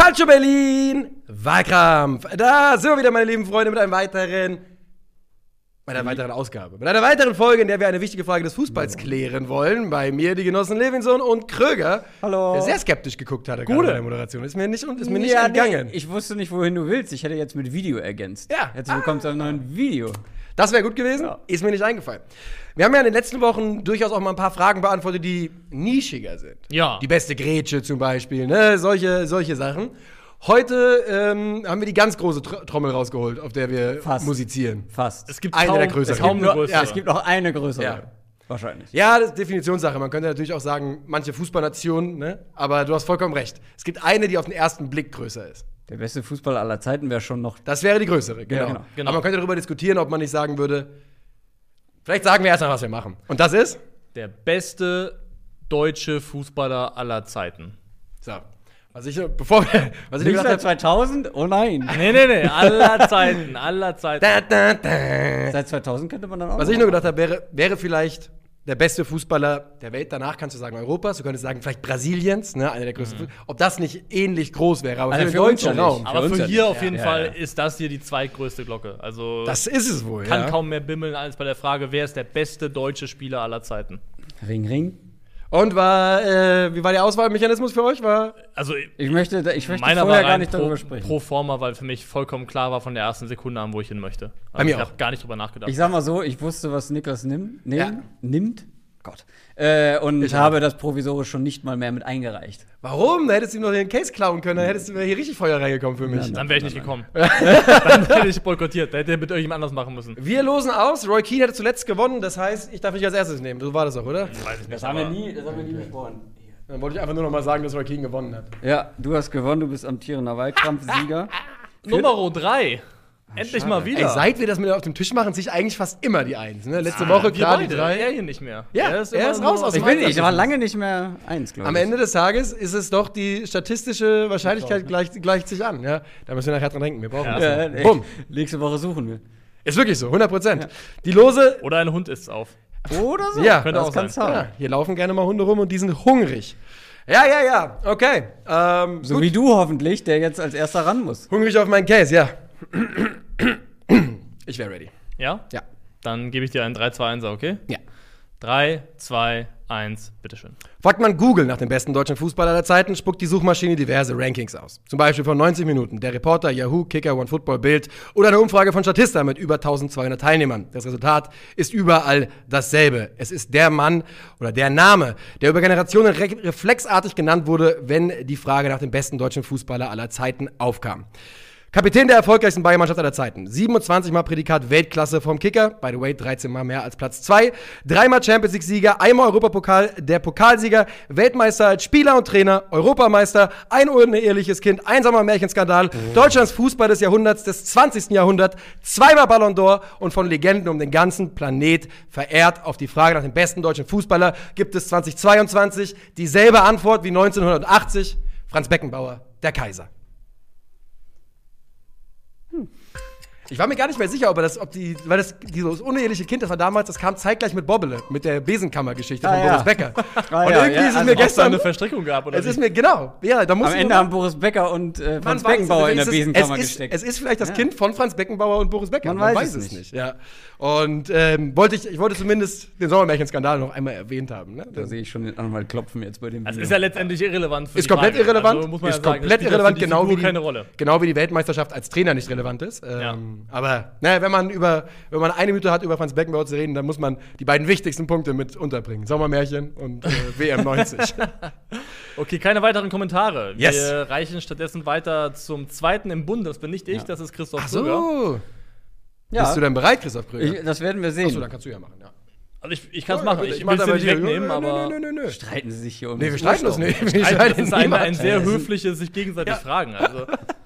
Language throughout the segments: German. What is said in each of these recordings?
Calcio Berlin, Wahlkampf. Da sind wir wieder, meine lieben Freunde, mit einem weiteren, mit einer weiteren Ausgabe. Mit einer weiteren Folge, in der wir eine wichtige Frage des Fußballs klären wollen. Bei mir die Genossen Levinson und Kröger. Hallo. Der sehr skeptisch geguckt hat, gerade Gute. bei der Moderation. Ist mir nicht, ist mir nicht Ja, entgangen. Nee, ich wusste nicht, wohin du willst. Ich hätte jetzt mit Video ergänzt. Ja. Herzlich willkommen zu einem neuen Video. Das wäre gut gewesen, Ja. ist mir nicht eingefallen. Wir haben ja in den letzten Wochen durchaus auch mal ein paar Fragen beantwortet, die nischiger sind. Ja. Die beste Grätsche zum Beispiel, ne? solche, solche Sachen. Heute ähm, haben wir die ganz große Tr Trommel rausgeholt, auf der wir Fast. musizieren. Fast. Es gibt Eine kaum, der größeren. Es, kaum Nur- eine größere. ja, es gibt noch eine größere. Ja. Wahrscheinlich. Ja, das ist Definitionssache. Man könnte natürlich auch sagen, manche Fußballnationen, ne? aber du hast vollkommen recht. Es gibt eine, die auf den ersten Blick größer ist. Der beste Fußballer aller Zeiten wäre schon noch. Das wäre die größere, genau. genau, genau. Aber man könnte darüber diskutieren, ob man nicht sagen würde, vielleicht sagen wir erstmal, was wir machen. Und das ist? der beste deutsche Fußballer aller Zeiten. So. Was ich, bevor wir, was ich Nicht gesagt seit habe, 2000? Oh nein. Nee, nee, nee, aller Zeiten, aller Zeiten. Da, da, da. Seit 2000 könnte man dann auch. Was ich nur gedacht habe, wäre, wäre vielleicht der beste Fußballer der Welt. Danach kannst du sagen Europas, du könntest sagen vielleicht Brasiliens, ne, einer der größten. Ob das nicht ähnlich groß wäre, aber Also für den für uns deutschen. Raum. Aber Für für hier auf jeden Ja, Fall ja, ja. ist das hier die zweitgrößte Glocke. Also Das ist es wohl, kann ja. kaum mehr bimmeln als bei der Frage, wer ist der beste deutsche Spieler aller Zeiten. Ring, Ring. Und war, äh, wie war der Auswahlmechanismus für euch? War Also Ich möchte, ich möchte meiner vorher war gar nicht pro, darüber sprechen. pro forma, weil für mich vollkommen klar war von der ersten Sekunde an, wo ich hin möchte. Also Bei mir ich auch. habe gar nicht drüber nachgedacht. Ich sag mal so, ich wusste, was Niklas nimm, nehm, Ja. nimmt. Gott. Äh, und Ich habe das provisorisch schon nicht mal mehr mit eingereicht. warum? Da hättest du ihm noch den Case klauen können, dann hättest du hier richtig Feuer reingekommen für mich. Dann wäre ich nicht gekommen. Dann hätte ich boykottiert. Da hätte er mit irgendjemand anders machen müssen. Wir losen aus. Roy Keane hätte zuletzt gewonnen, das heißt, ich darf mich als erstes nehmen. So war das auch, oder? Weiß ich nicht. Das haben wir nie, das haben wir nie besprochen. Dann wollte ich einfach nur noch mal sagen, dass Roy Keane gewonnen hat. Ja, du hast gewonnen, du bist amtierender Wahlkampfsieger. Nummer 3. Endlich mal wieder. Ey, seit wir das mit auf dem Tisch machen, ziehe ich eigentlich fast immer die Eins. Ne? Letzte Ah, Woche klar die beide. drei. Er hier nicht mehr. Ja, er immer ist nur- raus aus Ich, dem ich Einsatz. war lange nicht mehr eins, glaube ich. Am Ende des Tages ist es doch die statistische Wahrscheinlichkeit gleicht, gleicht sich an. Ja? Da müssen wir nachher dran denken. Wir brauchen Ja. das. Ja, Bumm. nächste Woche suchen wir. Ist wirklich so, 100 Prozent. Die Lose, Oder ein Hund isst auf. Oder so. Ja, Könnte das auch sein. ja, hier laufen gerne mal Hunde rum und die sind hungrig. Ja, ja, ja, okay. Ähm, So gut. wie du hoffentlich, der jetzt als erster ran muss. Hungrig auf meinen Case, ja. Ich wäre ready. Ja? Ja. Dann gebe ich dir einen 3, 2, 1, okay? Ja. 3, 2, 1, bitteschön. Fragt man Google nach dem besten deutschen Fußballer aller Zeiten, spuckt die Suchmaschine diverse Rankings aus. Zum Beispiel von 90 Minuten, der Reporter, Yahoo, Kicker, OneFootball, Bild oder eine Umfrage von Statista mit über 1200 Teilnehmern. Das Resultat ist überall dasselbe. Es ist der Mann oder der Name, der über Generationen re reflexartig genannt wurde, wenn die Frage nach dem besten deutschen Fußballer aller Zeiten aufkam. Kapitän der erfolgreichsten Bayern-Mannschaft aller Zeiten. 27 Mal Prädikat Weltklasse vom Kicker. By the way, 13 Mal mehr als Platz 2. Dreimal Champions League-Sieger, einmal Europapokal, der Pokalsieger, Weltmeister als Spieler und Trainer, Europameister, ein uneheliches Kind, einsamer Märchenskandal, Deutschlands Fußball des Jahrhunderts, des 20. Jahrhunderts, zweimal Ballon d'Or und von Legenden um den ganzen Planet verehrt. Auf die Frage nach dem besten deutschen Fußballer gibt es 2022 dieselbe Antwort wie 1980. Franz Beckenbauer, der Kaiser. Ich war mir gar nicht mehr sicher, ob er das, ob die, weil das dieses uneheliche Kind, das war damals, das kam zeitgleich mit Bobbele, mit der Besenkammergeschichte Ah, von ja. Boris Becker. Ah, und ja, irgendwie ja, ist es also mir Gestern eine Verstrickung gab, oder es wie? ist mir genau, ja, da muss Am ich Ende haben Boris Becker und äh, Franz man weiß Beckenbauer es, in der es ist- Besenkammer es ist, gesteckt. Es ist vielleicht das Ja. Kind von Franz Beckenbauer und Boris Becker. Man weiß es nicht. Ja. Und ähm, wollte ich, ich wollte zumindest den Sommermärchenskandal noch einmal erwähnt haben. Ne? da sehe ich schon den Anwalt klopfen jetzt bei dem Das Video. ist ja letztendlich irrelevant für Ist die komplett Frage. irrelevant. Also, muss man ist ja sagen, komplett ja irrelevant, genau wie, die, keine Rolle. genau wie die Weltmeisterschaft als Trainer nicht relevant ist. Ähm, Ja. Aber naja, wenn man über, wenn man eine Minute hat, über Franz Beckenbauer zu reden, dann muss man die beiden wichtigsten Punkte mit unterbringen. Sommermärchen und äh, WM 90. Okay, keine weiteren Kommentare. Yes. Wir reichen stattdessen weiter zum zweiten im Bunde. Das bin nicht ich, Ja. das ist Christoph Ach Krüger. so. ja, Bist du denn bereit, Christoph Krüger? ich, das werden wir sehen. Achso, dann kannst du ja machen. Ja. Also ich, ich kann es machen. Ich, mach will es nicht wegnehmen, aber Nö, nö, nö, nö. Streiten sie sich hier um Nee, wir das streiten uns Urstoff. nicht. Wir Streiten, das ist ein, ein sehr Ja, das höfliches sich gegenseitig fragen. Also,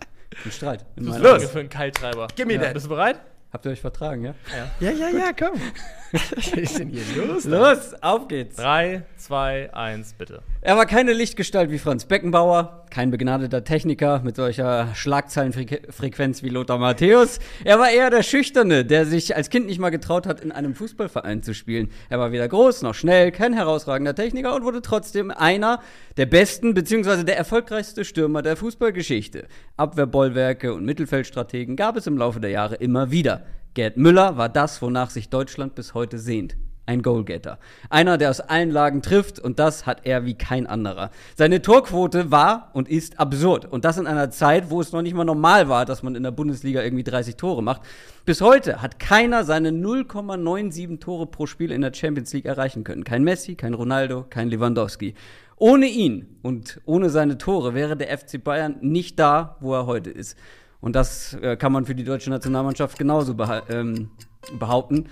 Ein Streit. In meiner Los. für einen Kalttreiber. Gib mir ja. that. Bist du bereit? Habt ihr euch vertragen, ja? Ja, ja, ja, komm. Was ist denn hier los? Los, auf geht's. 3, 2, 1, bitte. Er war keine Lichtgestalt wie Franz Beckenbauer, kein begnadeter Techniker mit solcher Schlagzeilenfrequenz wie Lothar Matthäus. Er war eher der Schüchterne, der sich als Kind nicht mal getraut hat, in einem Fußballverein zu spielen. Er war weder groß noch schnell, kein herausragender Techniker und wurde trotzdem einer der besten bzw. der erfolgreichste Stürmer der Fußballgeschichte. Abwehrbollwerke und Mittelfeldstrategen gab es im Laufe der Jahre immer wieder. Gerd Müller war das, wonach sich Deutschland bis heute sehnt ein Goalgetter. Einer, der aus allen Lagen trifft und das hat er wie kein anderer. Seine Torquote war und ist absurd. Und das in einer Zeit, wo es noch nicht mal normal war, dass man in der Bundesliga irgendwie 30 Tore macht. Bis heute hat keiner seine 0,97 Tore pro Spiel in der Champions League erreichen können. Kein Messi, kein Ronaldo, kein Lewandowski. Ohne ihn und ohne seine Tore wäre der FC Bayern nicht da, wo er heute ist. Und das äh, kann man für die deutsche Nationalmannschaft genauso ähm, behaupten.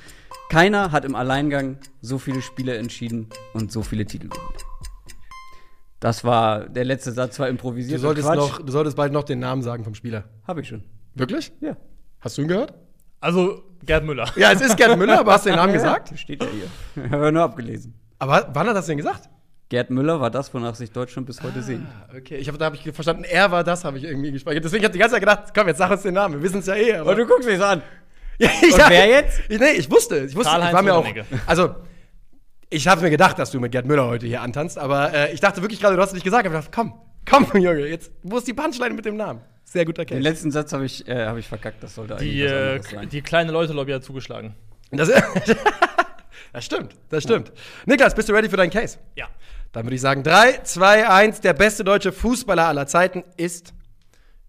Keiner hat im Alleingang so viele Spiele entschieden und so viele Titel gewonnen. Das war der letzte Satz, war improvisiert. Du solltest, noch, du solltest bald noch den Namen sagen vom Spieler. Habe ich schon. Wirklich? Ja. Hast du ihn gehört? Also Gerd Müller. Ja, es ist Gerd Müller, aber hast du den Namen gesagt? Ja, steht ja hier. Habe nur abgelesen. Aber wann hat er das denn gesagt? Gerd Müller war das, wonach sich Deutschland bis heute sehnt. Ah, okay, ich hab, da habe ich verstanden, er war das, habe ich irgendwie gespeichert. Deswegen habe ich die ganze Zeit gedacht, komm, jetzt sag uns den Namen. Wir wissen es ja eh. Aber Und du guckst mich an. Ja, Und wer jetzt? Ich, nee, ich wusste, ich wusste, ich war mir auch. Also, ich habe mir gedacht, dass du mit Gerd Müller heute hier antanzt, aber äh, ich dachte wirklich gerade, du hast es nicht gesagt. Ich hab gedacht, komm, komm, Junge, jetzt, wo ist die Punchline mit dem Namen? Sehr guter Den Case. letzten Satz habe ich, äh, hab ich verkackt. Das sollte Die, eigentlich was äh, sein. die kleine Leute-Lobby hat zugeschlagen. Das, das stimmt, das stimmt. Niklas, bist du ready für deinen Case? Ja. Dann würde ich sagen, 3, 2, 1, der beste deutsche Fußballer aller Zeiten ist.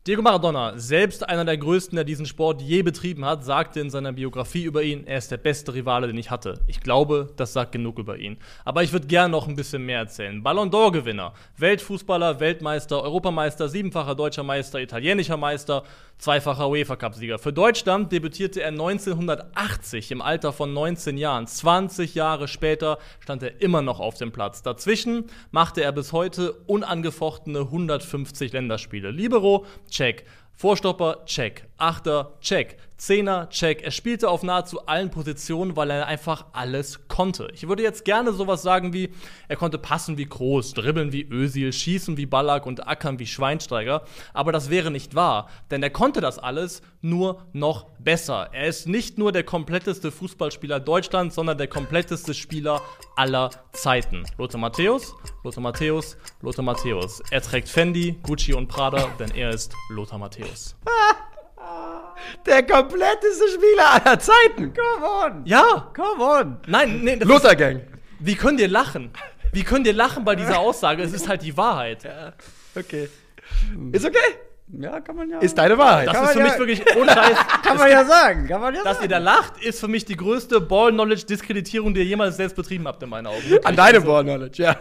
Diego Maradona, selbst einer der größten, der diesen Sport je betrieben hat, sagte in seiner Biografie über ihn, er ist der beste Rivale, den ich hatte. Ich glaube, das sagt genug über ihn. Aber ich würde gerne noch ein bisschen mehr erzählen. Ballon d'Or-Gewinner, Weltfußballer, Weltmeister, Europameister, siebenfacher deutscher Meister, italienischer Meister, zweifacher UEFA-Cup-Sieger. Für Deutschland debütierte er 1980 im Alter von 19 Jahren. 20 Jahre später stand er immer noch auf dem Platz. Dazwischen machte er bis heute unangefochtene 150 Länderspiele. Libero, check. Vorstopper, check. Achter, check. Zehner, check. Er spielte auf nahezu allen Positionen, weil er einfach alles konnte. Ich würde jetzt gerne sowas sagen wie, er konnte passen wie Groß, dribbeln wie Özil, schießen wie Ballack und ackern wie Schweinsteiger. Aber das wäre nicht wahr, denn er konnte das alles nur noch besser. Er ist nicht nur der kompletteste Fußballspieler Deutschlands, sondern der kompletteste Spieler aller Zeiten. Lothar Matthäus, Lothar Matthäus, Lothar Matthäus. Er trägt Fendi, Gucci und Prada, denn er ist Lothar Matthäus. Der kompletteste Spieler aller Zeiten. Come on! Ja! Come on! Nein, nee, das Lothar Gang. Wie könnt ihr lachen? Wie könnt ihr lachen bei dieser Aussage? Es ist halt die Wahrheit. Okay. Ist okay. Ja, kann man ja. Ist deine Wahrheit. Das Kann ist für man mich ja- wirklich ohne Scheiß. kann man ja sagen. Kann man ja Dass ihr da lacht, ist für mich die größte Ball-Knowledge-Diskreditierung, die ihr jemals selbst betrieben habt, in meinen Augen. Wirklich. An deinem Also, Ball Knowledge, ja.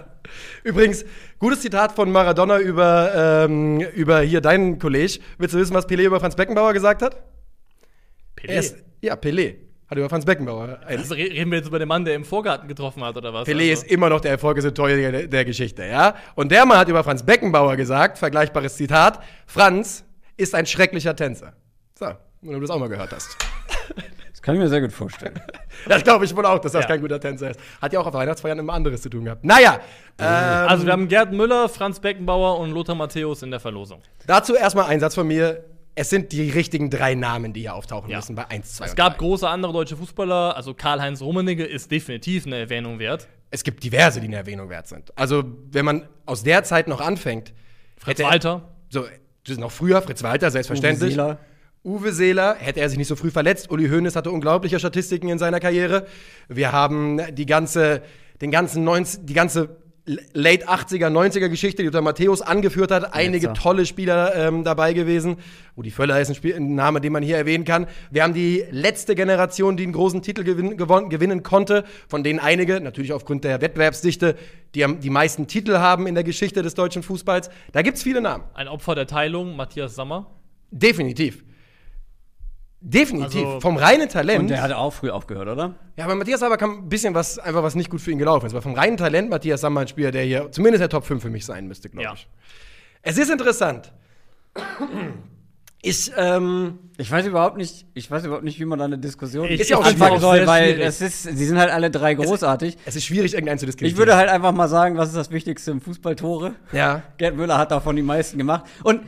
Übrigens, gutes Zitat von Maradona über, ähm, über hier deinen Kollege. Willst du wissen, was Pelé über Franz Beckenbauer gesagt hat? Ist, Pelé. ja, Pelé hat über Franz Beckenbauer. Also, re- reden wir jetzt über den Mann, der im Vorgarten getroffen hat, oder was? Pelé also. ist immer noch der erfolgreichste Torjäger der, der Geschichte, ja? Und der Mann hat über Franz Beckenbauer gesagt, vergleichbares Zitat, Franz ist ein schrecklicher Tänzer. So, wenn du das auch mal gehört hast. Das kann ich mir sehr gut vorstellen. Das glaube ich wohl auch, dass das Ja. kein guter Tänzer ist. Hat ja auch auf Weihnachtsfeiern immer anderes zu tun gehabt. Naja, ähm, Also, wir haben Gerd Müller, Franz Beckenbauer und Lothar Matthäus in der Verlosung. dazu erstmal ein Satz von mir. Es sind die richtigen drei Namen, die hier auftauchen Ja. müssen bei 1, 2 Es und gab 3. große andere deutsche Fußballer, also Karl-Heinz Rummenigge ist definitiv eine Erwähnung wert. Es gibt diverse, die eine Erwähnung wert sind. Also, wenn man aus der Zeit noch anfängt. Fritz hätte er- Walter. So, das ist noch früher, Fritz Walter, selbstverständlich. Uwe Seeler. Uwe Seeler, hätte er sich nicht so früh verletzt. Uli Hoeneß hatte unglaubliche Statistiken in seiner Karriere. Wir haben die ganze, den ganzen 90, die ganze Late 80er, 90er Geschichte, die Lothar Matthäus angeführt hat. Einige Netzer. tolle Spieler ähm, dabei gewesen. Rudi Völler ist ein, Spiel, ein Name, den man hier erwähnen kann. Wir haben die letzte Generation, die einen großen Titel gewin gewon- gewinnen konnte, von denen einige, natürlich aufgrund der Wettbewerbsdichte, die am- die meisten Titel haben in der Geschichte des deutschen Fußballs. Da gibt es viele Namen. Ein Opfer der Teilung, Matthias Sammer. Definitiv. Definitiv. Also- vom reinen Talent. Und der hatte auch früh aufgehört, oder? ja, aber Matthias Sammer kam ein bisschen was, einfach was nicht gut für ihn gelaufen ist. Aber vom reinen Talent, Matthias Sammer ein Spieler, der hier zumindest der Top 5 für mich sein müsste, glaube Ja. ich. Es ist interessant. Ist, ähm, Ich weiß überhaupt nicht, ich weiß überhaupt nicht, wie man da eine Diskussion Ich- Ist ja auch anfangen soll, weil es ist, sie sind halt alle drei großartig. es ist schwierig, irgendeinen zu diskreditieren. Ich würde halt einfach mal sagen, was ist das Wichtigste im Fußball? Tore. Ja. Gerd Müller hat davon die meisten gemacht. Und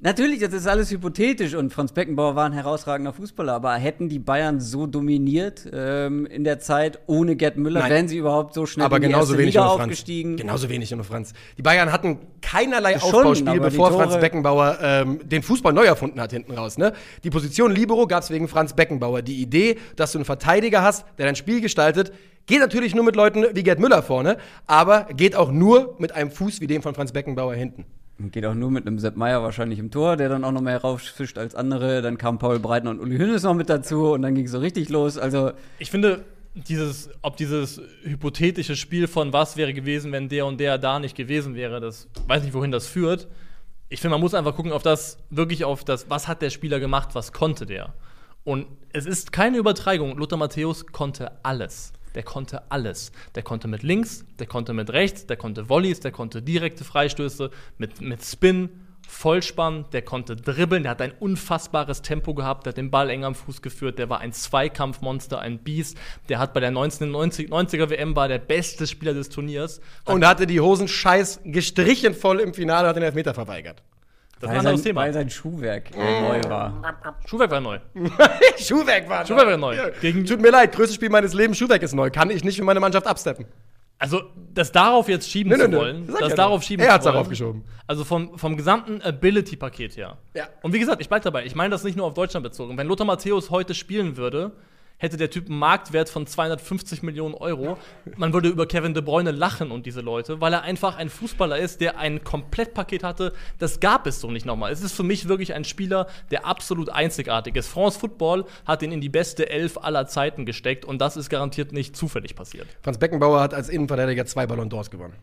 natürlich, das ist alles hypothetisch und Franz Beckenbauer war ein herausragender Fußballer, aber hätten die Bayern so dominiert ähm, in der Zeit ohne Gerd Müller, Nein. wären sie überhaupt so schnell aber in die genauso erste wenig Liga ohne Franz. aufgestiegen? Genauso wenig ohne Franz. Die Bayern hatten keinerlei Schon, Aufbauspiel, bevor Tore- Franz Beckenbauer ähm, den Fußball neu erfunden hat hinten raus. Ne? Die Position Libero gab es wegen Franz Beckenbauer. Die Idee, dass du einen Verteidiger hast, der dein Spiel gestaltet, geht natürlich nur mit Leuten wie Gerd Müller vorne, aber geht auch nur mit einem Fuß wie dem von Franz Beckenbauer hinten. Geht auch nur mit einem Sepp Meier wahrscheinlich im Tor, der dann auch noch mehr rausfischt als andere. Dann kam Paul Breitner und Uli Hoeneß noch mit dazu und dann ging es so richtig los. Also Ich finde, dieses, ob dieses hypothetische Spiel von was wäre gewesen, wenn der und der da nicht gewesen wäre, das weiß nicht, wohin das führt. Ich finde, man muss einfach gucken auf das, wirklich auf das, was hat der Spieler gemacht, was konnte der. Und es ist keine Übertreibung. Lothar Matthäus konnte alles. Der konnte alles. Der konnte mit links, der konnte mit rechts, der konnte Volleys, der konnte direkte Freistöße, mit, mit Spin, Vollspann, der konnte dribbeln, der hat ein unfassbares Tempo gehabt, der hat den Ball eng am Fuß geführt, der war ein Zweikampfmonster, ein Biest, der hat bei der 1990, 90er WM war der beste Spieler des Turniers. Und hatte die Hosen scheiß gestrichen voll im Finale hat den Elfmeter verweigert. Das ist weil ein sein, anderes Thema. weil sein Schuhwerk äh, neu war. Schuhwerk war neu. Schuhwerk war Schuhwerk war neu. Gegen Tut mir leid, größtes Spiel meines Lebens, Schuhwerk ist neu. Kann ich nicht für meine Mannschaft absteppen. Also, das darauf jetzt schieben Nö, nö, zu nö. wollen, das ja darauf schieben Er zu hat's wollen. darauf geschoben. Also vom, vom gesamten Ability-Paket her. Ja. Und wie gesagt, ich bleibe dabei. Ich meine das nicht nur auf Deutschland bezogen. Wenn Lothar Matthäus heute spielen würde, hätte der Typ einen Marktwert von 250 Millionen Euro. Man würde über Kevin De Bruyne lachen und diese Leute, weil er einfach ein Fußballer ist, der ein Komplettpaket hatte. Das gab es so nicht nochmal. Es ist für mich wirklich ein Spieler, der absolut einzigartig ist. France Football hat ihn in die beste Elf aller Zeiten gesteckt und das ist garantiert nicht zufällig passiert. Franz Beckenbauer hat als Innenverteidiger zwei Ballon d'Ors gewonnen.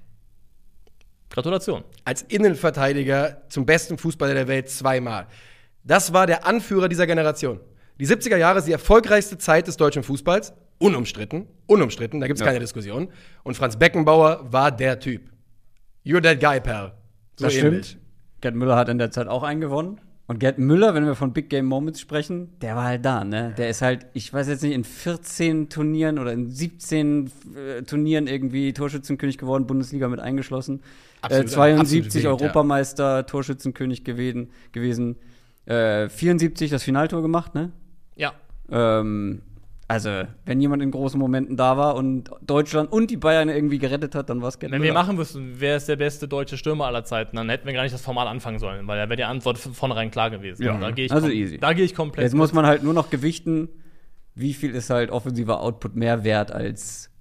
Gratulation. Als Innenverteidiger zum besten Fußballer der Welt zweimal. Das war der Anführer dieser Generation. Die 70er Jahre ist die erfolgreichste Zeit des deutschen Fußballs. Unumstritten. Unumstritten, da gibt es Ja. keine Diskussion. Und Franz Beckenbauer war der Typ. You're that guy, pal. So Das ähnlich. stimmt. Gerd Müller hat in der Zeit auch einen gewonnen. Und Gerd Müller, wenn wir von Big Game Moments sprechen, der war halt da, ne? Der ist halt, ich weiß jetzt nicht, in 14 Turnieren oder in 17 äh, Turnieren irgendwie Torschützenkönig geworden, Bundesliga mit eingeschlossen. Absolut, äh, 72 absolut wild, ja. Europameister, Torschützenkönig gewesen. gewesen. Äh, 74 das Finaltor gemacht, ne? Ja. Ähm, also, wenn jemand in großen Momenten da war und Deutschland und die Bayern irgendwie gerettet hat, dann war es Gerd Wenn Müller. wir machen müssten, wer ist der beste deutsche Stürmer aller Zeiten, dann hätten wir gar nicht das Format anfangen sollen, weil da wäre die Antwort von vornherein klar gewesen. Ja. Da gehe ich, Also easy. Da gehe ich komplett. Jetzt muss man halt nur noch gewichten, wie viel ist halt offensiver Output mehr wert als,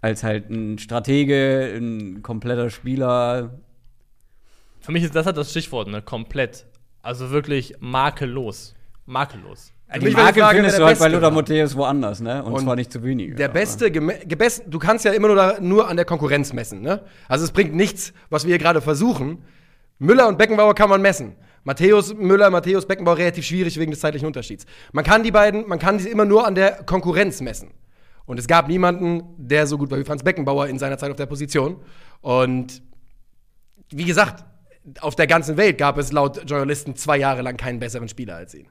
als halt ein Stratege, ein kompletter Spieler. Für mich ist das halt das Stichwort, ne? Komplett. Also wirklich makellos. Makellos. Für Die Marke Frage, findest du halt bei Lothar. Matthäus woanders, ne? Und, Und zwar nicht zu wenig. Der beste, du kannst ja immer nur, da, nur an der Konkurrenz messen. Ne? Also es bringt nichts, was wir hier gerade versuchen. Müller und Beckenbauer kann man messen. Matthäus Müller, Matthäus Beckenbauer relativ schwierig wegen des zeitlichen Unterschieds. Man kann die beiden, man kann sie immer nur an der Konkurrenz messen. Und es gab niemanden, der so gut war wie Franz Beckenbauer in seiner Zeit auf der Position. Und wie gesagt, auf der ganzen Welt gab es laut Journalisten zwei Jahre lang keinen besseren Spieler als ihn.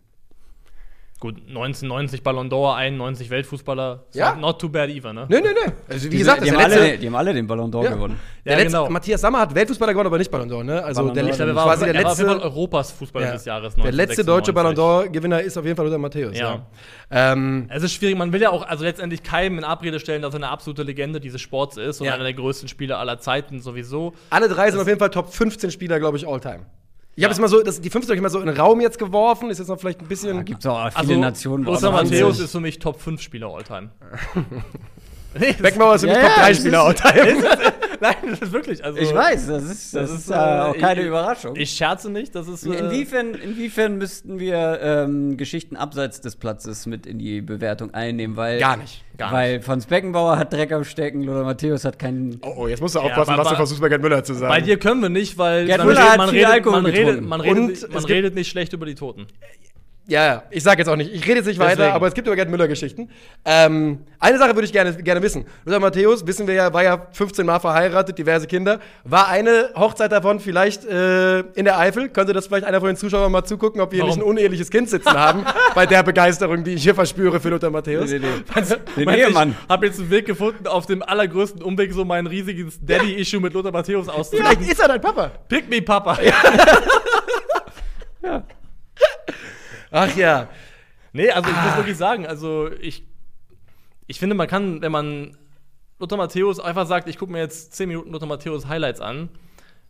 Gut, 1990 Ballon d'Or, 91 Weltfußballer. Ja. not- Not too bad either, ne? Nö, nö, nö. Also wie Die, gesagt, die, das haben letzte, alle, die haben alle den Ballon d'Or Ja. gewonnen. Der Ja, letzte, genau. Matthias Sammer hat Weltfußballer gewonnen, aber nicht Ballon d'Or, ne? Also Ballon der, d'Or, Ich glaube, er war, quasi der er war letzte, Europas Fußballer ja. des Jahres. der letzte deutsche Ballon 1996. d'Or-Gewinner ist auf jeden Fall Lothar Matthäus. Ja. Ja. Ähm, Es ist schwierig, man will ja auch also letztendlich keinem in Abrede stellen, dass er eine absolute Legende dieses Sports ist und Ja. einer der größten Spieler aller Zeiten sowieso. alle drei sind auf jeden Fall Top 15 Spieler, glaube ich, all-time. Ich habe es mal so, das, die 15 habe ich mal so in den Raum jetzt geworfen, ist jetzt noch vielleicht ein bisschen. Da gibt es auch viele Also Nationen. wo Lothar Matthäus ist für mich Top 5 Spieler Alltime. Beckenbauer ist für mich Ja, Top ja, 3 das Spieler all-time. Nein, das ist wirklich. Also, Ich weiß, das ist, das Das ist ist, äh, auch äh, keine ich- Überraschung. Ich scherze nicht, das ist. Äh, Inwiefern, inwiefern müssten wir ähm, Geschichten abseits des Platzes mit in die Bewertung einnehmen? Weil, Gar nicht. Gar weil Franz Beckenbauer hat Dreck am Stecken, Lothar Matthäus hat keinen. Oh, oh, jetzt musst du Ja, aufpassen, aber- was du versuchst, bei Gerd Müller zu sagen. Bei dir können wir nicht, weil Gerd Müller redet, hat man, viel redet, Alkohol man, redet, getrunken. man, Und redet, es man redet nicht schlecht über die Toten. Ja, ja, ich sag jetzt auch nicht, ich rede jetzt nicht weiter, Deswegen. aber es gibt über Gerd Müller-Geschichten. Ähm, eine Sache würde ich gerne, gerne wissen. Lothar Matthäus, wissen wir ja, war ja 15 Mal verheiratet, diverse Kinder. War eine Hochzeit davon vielleicht äh, in der Eifel? Könnte das vielleicht einer von den Zuschauern mal zugucken, ob wir Warum? nicht ein uneheliches Kind sitzen haben, bei der Begeisterung, die ich hier verspüre für Lothar Matthäus? Nee, nee, nee. Den meinst du, Ehemann. Ich habe jetzt einen Weg gefunden, auf dem allergrößten Umweg so mein riesiges Daddy-Issue mit Lothar Matthäus Vielleicht auszudrücken. ist er dein Papa. Pick me, Papa. Ja. Ach ja. Nee, also ich Ah. muss wirklich sagen, also ich, ich finde, man kann, wenn man Lothar Matthäus einfach sagt, ich gucke mir jetzt 10 Minuten Lothar Matthäus Highlights an,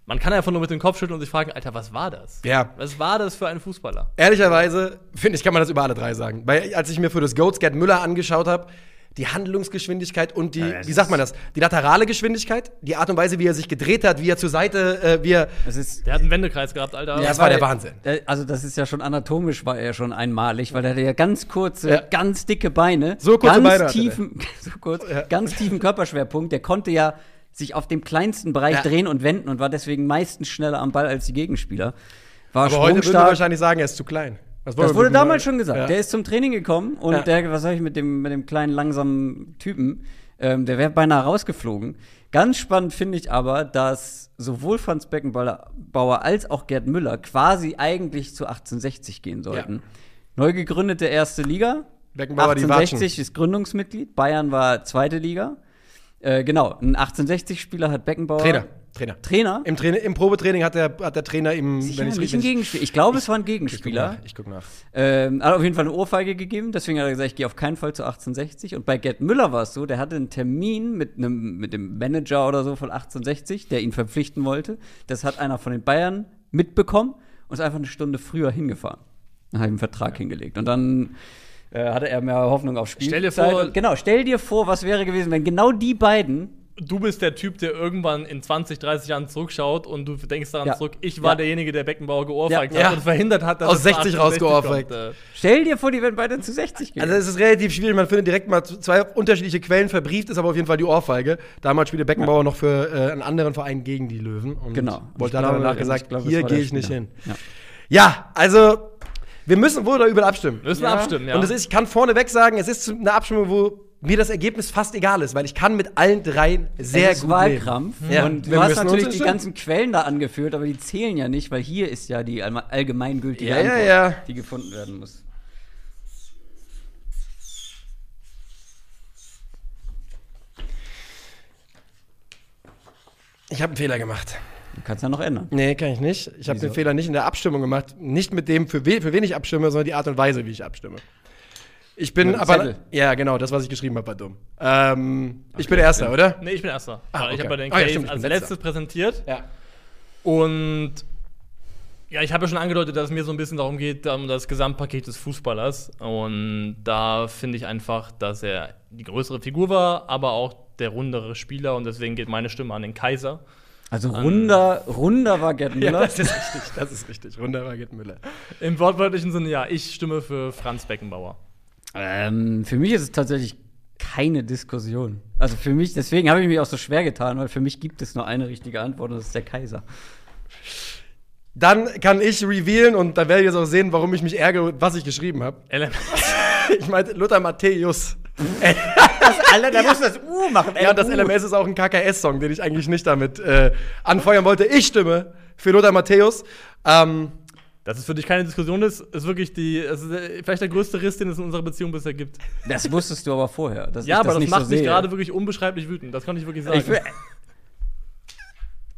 man kann einfach nur mit dem Kopf schütteln und sich fragen, Alter, was war das? Ja. Was war das für ein Fußballer? Ehrlicherweise, finde ich, kann man das über alle drei sagen. Weil als ich mir für das Goats Gerd Müller angeschaut habe, die Handlungsgeschwindigkeit und die, das wie sagt man das, die laterale Geschwindigkeit, die Art und Weise, wie er sich gedreht hat, wie er zur Seite, äh, wie er, ist. Der hat einen Wendekreis gehabt, Alter. Ja, das war der Wahnsinn. Also, das ist ja schon anatomisch, war er schon einmalig, weil er hatte ja ganz kurze, Ja. ganz dicke Beine. So kurze ganz Beine tiefen, so kurz, ganz tiefen Körperschwerpunkt. Der konnte ja sich auf dem kleinsten Bereich Ja. drehen und wenden und war deswegen meistens schneller am Ball als die Gegenspieler. War aber heute würden wir sprungstark. wahrscheinlich sagen, er ist zu klein. Das wir wurde damals schon gesagt. Ja. Der ist zum Training gekommen und Ja. der, was soll ich mit dem, mit dem kleinen, langsamen Typen, ähm, der wäre beinahe rausgeflogen. Ganz spannend finde ich aber, dass sowohl Franz Beckenbauer als auch Gerd Müller quasi eigentlich zu 1860 gehen sollten. Neu gegründete erste Liga. Beckenbauer, die 1860 ist Gründungsmitglied. Bayern war zweite Liga. Äh, genau, ein 1860-Spieler hat Beckenbauer. Trainer. Trainer. Trainer? Im, Trainer, Im Probetraining hat der, hat der Trainer ihm, Sicher, ich's nicht richtig- ein Gegenspieler. Ich glaube, es war ein ich guck Gegenspieler. nach. Ich guck nach. Ähm, hat auf jeden Fall eine Ohrfeige gegeben, deswegen hat er gesagt, ich gehe auf keinen Fall zu 1860. Und bei Gerd Müller war es so, der hatte einen Termin mit, einem, mit dem Manager oder so von 1860, der ihn verpflichten wollte. Das hat einer von den Bayern mitbekommen und ist einfach eine Stunde früher hingefahren. Hat einen Vertrag hingelegt. Und dann äh, hatte er mehr Hoffnung auf Spiel. Stell dir vor- genau, stell dir vor, was wäre gewesen, wenn genau die beiden Du bist der Typ, der irgendwann in 20, 30 Jahren zurückschaut und du denkst daran Ja. zurück, ich war Ja. derjenige, der Beckenbauer geohrfeigt Ja. hat und verhindert hat, dass Aus es zu 60 rausgeohrfeigt. äh. Stell dir vor, die wären beide zu 60 gehen. Also es ist relativ schwierig, man findet direkt mal zwei unterschiedliche Quellen verbrieft, ist aber auf jeden Fall die Ohrfeige. Damals spielte Beckenbauer noch für äh, einen anderen Verein gegen die Löwen und Genau. wollte dann danach ich gesagt, glaube, das hier gehe ich nicht hin. Ja. Ja, also wir müssen wohl darüber abstimmen. Wir müssen Ja. abstimmen, ja. Und es ist, ich kann vorneweg sagen, es ist eine Abstimmung, wo mir das Ergebnis fast egal ist, weil ich kann mit allen dreien sehr es ist gut Wahlkampf. leben. Ja, Und wir du hast natürlich die ganzen Quellen da angeführt, aber die zählen ja nicht, weil hier ist ja die allgemeingültige Ja, ja, Antwort, ja. die gefunden werden muss. Ich habe einen Fehler gemacht. Du kannst ja noch ändern. Nee, kann ich nicht. Ich habe den Fehler nicht in der Abstimmung gemacht. Nicht mit dem, für, we für wen ich abstimme, sondern die Art und Weise, wie ich abstimme. Ich bin aber. Zettel. Ja, genau, das, was ich geschrieben habe, war dumm. Ähm, ich bin Erster, oder? Nee, ich bin Erster. Ah, Ich okay. habe den Ah, ja, Case stimmt, ich als Letzter. letztes präsentiert. Ja. Und ja, ich habe ja schon angedeutet, dass es mir so ein bisschen darum geht, um das Gesamtpaket des Fußballers. Und da finde ich einfach, dass er die größere Figur war, aber auch der rundere Spieler. Und deswegen geht meine Stimme an den Kaiser. Also runder, runder war Gerd ja, Müller. das ist richtig. Das ist richtig. Wunderbar, Gerd Müller. Im wortwörtlichen Sinne, ja, ich stimme für Franz Beckenbauer. Ähm, für mich ist es tatsächlich keine Diskussion. Also für mich, deswegen habe ich mich auch so schwer getan, weil für mich gibt es nur eine richtige Antwort und das ist der Kaiser. Dann kann ich revealen und da werdet ihr jetzt auch sehen, warum ich mich ärgere was ich geschrieben habe. Ich meinte Lothar Matthäus. Alter, da muss das U machen. Ja, und das LMS ist auch ein KKS-Song, den ich eigentlich nicht damit äh, anfeuern wollte. Ich stimme für Lothar Matthäus. Ähm, Dass es für dich keine Diskussion ist, ist wirklich die, ist äh, vielleicht der größte Riss, den es in unserer Beziehung bisher gibt. Das wusstest du aber vorher. Ja, aber das nicht macht so mich gerade wirklich unbeschreiblich wütend. Das kann ich wirklich sagen. Ich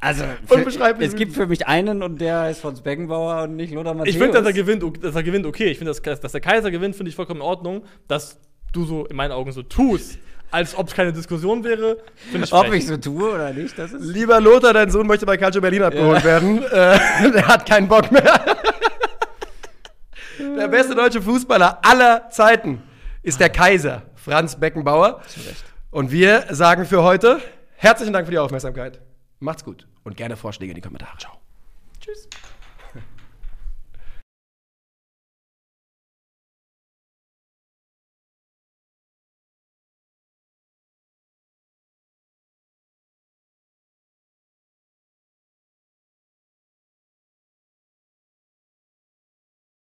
also, für, es gibt für mich einen und der ist Franz Beckenbauer und nicht Lothar Matthäus. Ich finde, dass er gewinnt, dass er gewinnt, okay. Ich finde, dass, dass der Kaiser gewinnt, finde ich vollkommen in Ordnung. Dass du so in meinen Augen so tust, als ob es keine Diskussion wäre, finde ich Ob frech. ich so tue oder nicht, das ist. lieber Lothar, dein Sohn möchte bei Calcio Berlin abgeholt werden. Äh, der hat keinen Bock mehr. Der beste deutsche Fußballer aller Zeiten ist der Kaiser, Franz Beckenbauer. Und wir sagen für heute herzlichen Dank für die Aufmerksamkeit. Macht's gut und gerne Vorschläge in die Kommentare. Ciao. Tschüss.